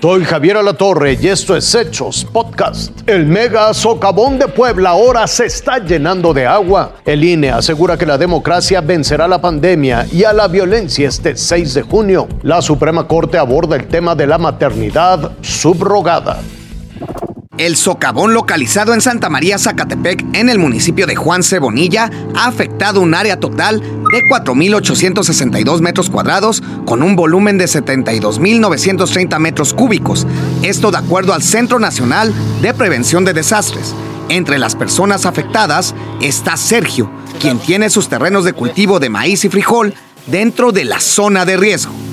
Soy Javier Alatorre y esto es Hechos Podcast. El mega socavón de Puebla ahora se está llenando de agua. El INE asegura que la democracia vencerá la pandemia y a la violencia este 6 de junio. La Suprema Corte aborda el tema de la maternidad subrogada. El socavón localizado en Santa María Zacatepec, en el municipio de Juan Cebonilla, ha afectado un área total de 4.862 metros cuadrados con un volumen de 72.930 metros cúbicos. Esto de acuerdo al Centro Nacional de Prevención de Desastres. Entre las personas afectadas está Sergio, quien tiene sus terrenos de cultivo de maíz y frijol dentro de la zona de riesgo.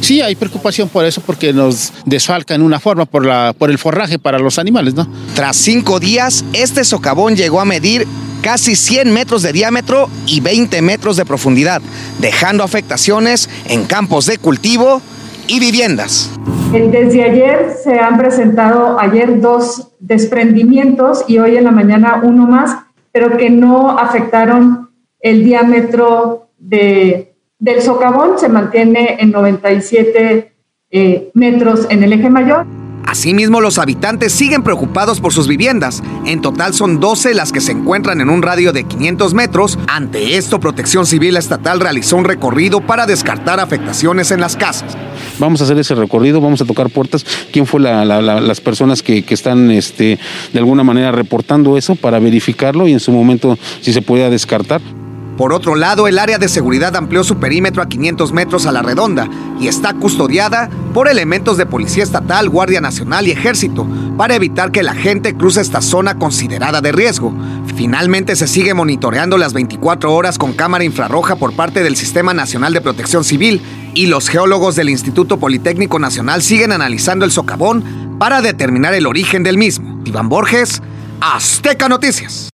Sí, hay preocupación por eso, porque nos desfalca en una forma por, la, por el forraje para los animales, ¿no? Tras cinco días, este socavón llegó a medir casi 100 metros de diámetro y 20 metros de profundidad, dejando afectaciones en campos de cultivo y viviendas. Desde ayer se han presentado ayer dos desprendimientos y hoy en la mañana uno más, pero que no afectaron el diámetro de del socavón se mantiene en 97 eh, metros en el eje mayor. Asimismo, los habitantes siguen preocupados por sus viviendas. En total son 12 las que se encuentran en un radio de 500 metros. Ante esto, Protección Civil Estatal realizó un recorrido para descartar afectaciones en las casas. Vamos a hacer ese recorrido, vamos a tocar puertas. ¿Quién fue las personas que, están este, de alguna manera reportando eso para verificarlo y en su momento si se puede descartar? Por otro lado, el área de seguridad amplió su perímetro a 500 metros a la redonda y está custodiada por elementos de Policía Estatal, Guardia Nacional y Ejército para evitar que la gente cruce esta zona considerada de riesgo. Finalmente se sigue monitoreando las 24 horas con cámara infrarroja por parte del Sistema Nacional de Protección Civil y los geólogos del Instituto Politécnico Nacional siguen analizando el socavón para determinar el origen del mismo. Iván Borges, Azteca Noticias.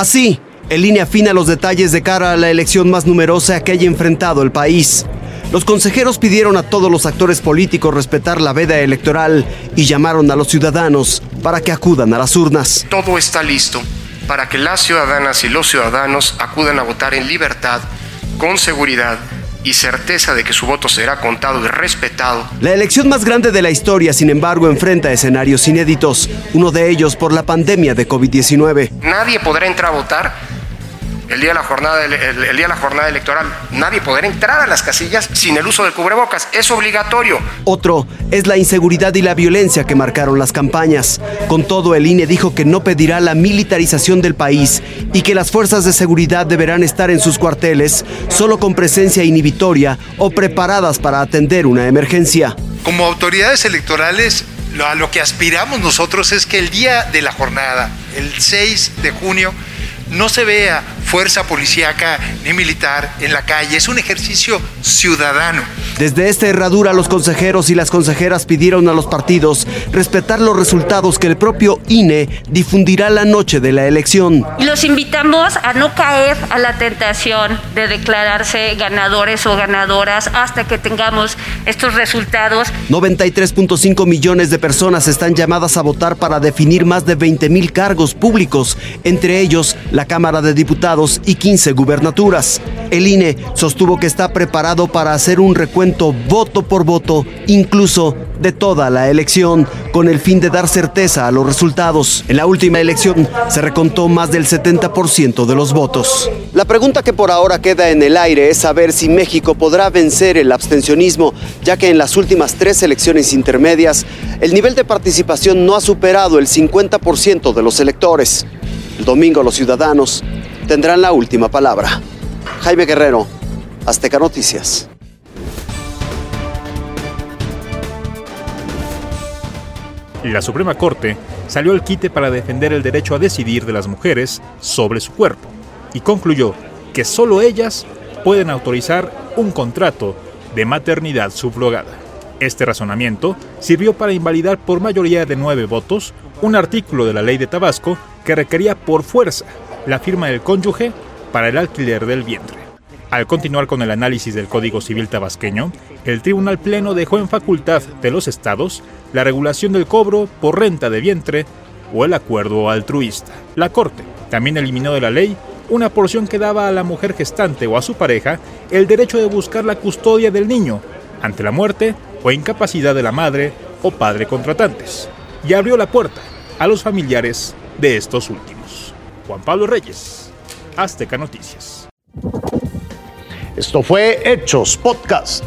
Así, en línea fina los detalles de cara a la elección más numerosa que haya enfrentado el país. Los consejeros pidieron a todos los actores políticos respetar la veda electoral y llamaron a los ciudadanos para que acudan a las urnas. Todo está listo para que las ciudadanas y los ciudadanos acudan a votar en libertad, con seguridad y certeza de que su voto será contado y respetado. La elección más grande de la historia, sin embargo, enfrenta escenarios inéditos, uno de ellos por la pandemia de COVID-19. Nadie podrá entrar a votar el día, de la jornada, el, día de la jornada electoral. Nadie podrá entrar a las casillas sin el uso del cubrebocas. Es obligatorio. Otro es la inseguridad y la violencia que marcaron las campañas. Con todo, el INE dijo que no pedirá la militarización del país y que las fuerzas de seguridad deberán estar en sus cuarteles solo con presencia inhibitoria o preparadas para atender una emergencia. Como autoridades electorales, a lo que aspiramos nosotros es que el día de la jornada, el 6 de junio, no se vea fuerza policíaca ni militar en la calle, es un ejercicio ciudadano. Desde esta herradura los consejeros y las consejeras pidieron a los partidos respetar los resultados que el propio INE difundirá la noche de la elección. Los invitamos a no caer a la tentación de declararse ganadores o ganadoras hasta que tengamos estos resultados. 93.5 millones de personas están llamadas a votar para definir más de 20 mil cargos públicos, entre ellos la la Cámara de Diputados y 15 gubernaturas. El INE sostuvo que está preparado para hacer un recuento voto por voto, incluso de toda la elección, con el fin de dar certeza a los resultados. En la última elección se recontó más del 70% de los votos. La pregunta que por ahora queda en el aire es saber si México podrá vencer el abstencionismo, ya que en las últimas tres elecciones intermedias el nivel de participación no ha superado el 50% de los electores. El domingo los ciudadanos tendrán la última palabra. Jaime Guerrero, Azteca Noticias. La Suprema Corte salió al quite para defender el derecho a decidir de las mujeres sobre su cuerpo y concluyó que solo ellas pueden autorizar un contrato de maternidad subrogada. Este razonamiento sirvió para invalidar por mayoría de nueve votos un artículo de la ley de Tabasco que requería por fuerza la firma del cónyuge para el alquiler del vientre. Al continuar con el análisis del Código Civil tabasqueño, el Tribunal Pleno dejó en facultad de los estados la regulación del cobro por renta de vientre o el acuerdo altruista. La Corte también eliminó de la ley una porción que daba a la mujer gestante o a su pareja el derecho de buscar la custodia del niño ante la muerte o incapacidad de la madre o padre contratantes, y abrió la puerta a los familiares de estos últimos. Juan Pablo Reyes, Azteca Noticias. Esto fue Hechos Podcast.